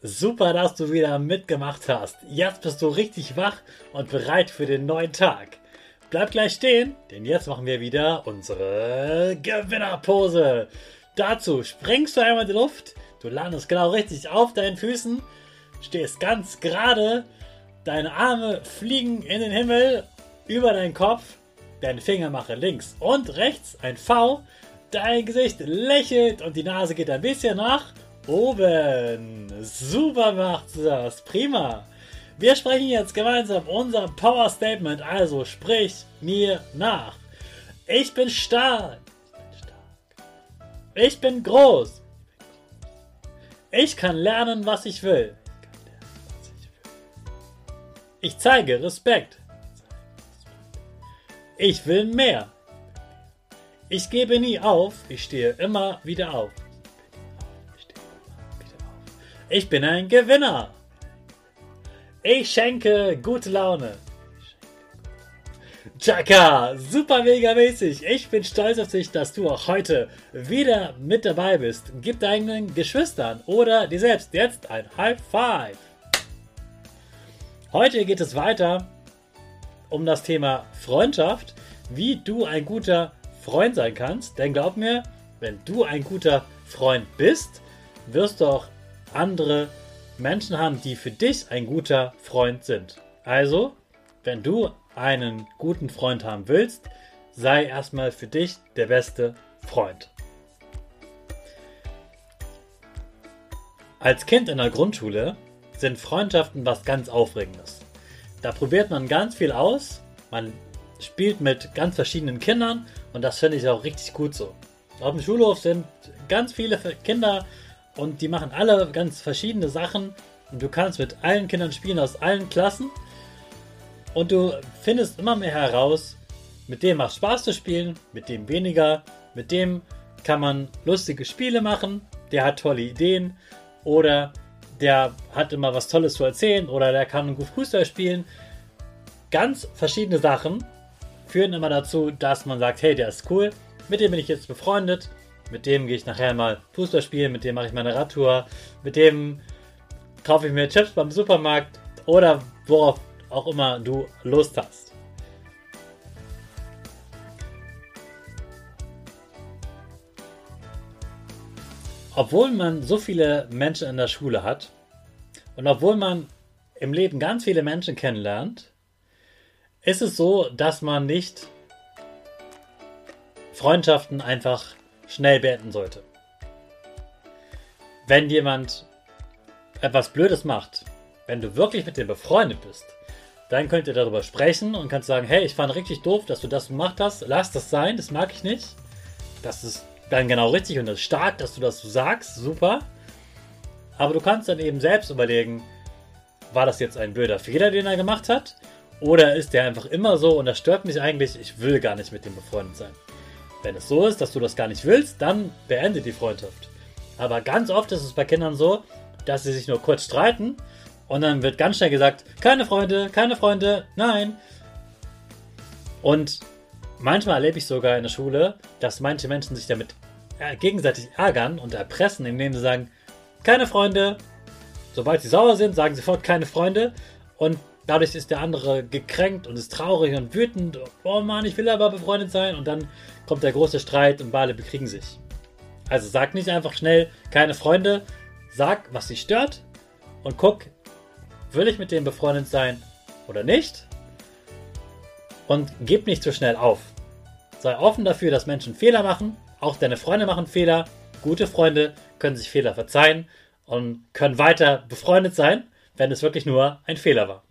Super, dass du wieder mitgemacht hast. Jetzt bist du richtig wach und bereit für den neuen Tag. Bleib gleich stehen, denn jetzt machen wir wieder unsere Gewinnerpose. Dazu springst du einmal in die Luft, du landest genau richtig auf deinen Füßen, stehst ganz gerade, deine Arme fliegen in den Himmel über deinen Kopf, deine Finger machen links und rechts ein V, dein Gesicht lächelt und die Nase geht ein bisschen nach oben. Super macht das. Prima. Wir sprechen jetzt gemeinsam unser Power Statement. Also sprich mir nach. Ich bin stark. Ich bin groß. Ich kann lernen, was ich will. Ich zeige Respekt. Ich will mehr. Ich gebe nie auf. Ich stehe immer wieder auf. Ich bin ein Gewinner. Ich schenke gute Laune. Chaka, super mega mäßig. Ich bin stolz auf dich, dass du auch heute wieder mit dabei bist. Gib deinen Geschwistern oder dir selbst jetzt ein High Five. Heute geht es weiter um das Thema Freundschaft, wie du ein guter Freund sein kannst. Denn glaub mir, wenn du ein guter Freund bist, wirst du auch andere Menschen haben, die für dich ein guter Freund sind. Also, wenn du einen guten Freund haben willst, sei erstmal für dich der beste Freund. Als Kind in der Grundschule sind Freundschaften was ganz Aufregendes. Da probiert man ganz viel aus, man spielt mit ganz verschiedenen Kindern und das finde ich auch richtig gut so. Auf dem Schulhof sind ganz viele Kinder und die machen alle ganz verschiedene Sachen. Und du kannst mit allen Kindern spielen aus allen Klassen. Und du findest immer mehr heraus, mit dem macht Spaß zu spielen, mit dem weniger, mit dem kann man lustige Spiele machen, der hat tolle Ideen. Oder der hat immer was Tolles zu erzählen. Oder der kann gut Fußball spielen. Ganz verschiedene Sachen führen immer dazu, dass man sagt, hey, der ist cool, mit dem bin ich jetzt befreundet mit dem gehe ich nachher mal Fußball spielen, mit dem mache ich meine Radtour, mit dem kaufe ich mir Chips beim Supermarkt oder worauf auch immer du Lust hast. Obwohl man so viele Menschen in der Schule hat und obwohl man im Leben ganz viele Menschen kennenlernt, ist es so, dass man nicht Freundschaften einfach schnell beenden sollte. Wenn jemand etwas Blödes macht, wenn du wirklich mit dem befreundet bist, dann könnt ihr darüber sprechen und kannst sagen, hey, ich fand richtig doof, dass du das gemacht hast, lass das sein, das mag ich nicht. Das ist dann genau richtig und das ist stark, dass du das so sagst, super. Aber du kannst dann eben selbst überlegen, war das jetzt ein blöder Fehler, den er gemacht hat? Oder ist der einfach immer so und das stört mich eigentlich, ich will gar nicht mit dem befreundet sein. Wenn es so ist, dass du das gar nicht willst, dann beende die Freundschaft. Aber ganz oft ist es bei Kindern so, dass sie sich nur kurz streiten und dann wird ganz schnell gesagt, keine Freunde, keine Freunde, nein. Und manchmal erlebe ich sogar in der Schule, dass manche Menschen sich damit gegenseitig ärgern und erpressen, indem sie sagen, keine Freunde, sobald sie sauer sind, sagen sofort keine Freunde und dadurch ist der andere gekränkt und ist traurig und wütend. Oh Mann, ich will aber befreundet sein und dann kommt der große Streit und beide bekriegen sich. Also sag nicht einfach schnell keine Freunde, sag, was dich stört und guck, will ich mit dem befreundet sein oder nicht? Und gib nicht zu schnell auf. Sei offen dafür, dass Menschen Fehler machen. Auch deine Freunde machen Fehler. Gute Freunde können sich Fehler verzeihen und können weiter befreundet sein, wenn es wirklich nur ein Fehler war.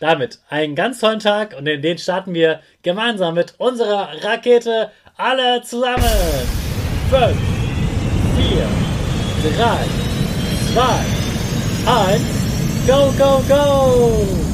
Damit einen ganz tollen Tag und in den starten wir gemeinsam mit unserer Rakete alle zusammen. 5, 4, 3, 2, 1, go, go, go!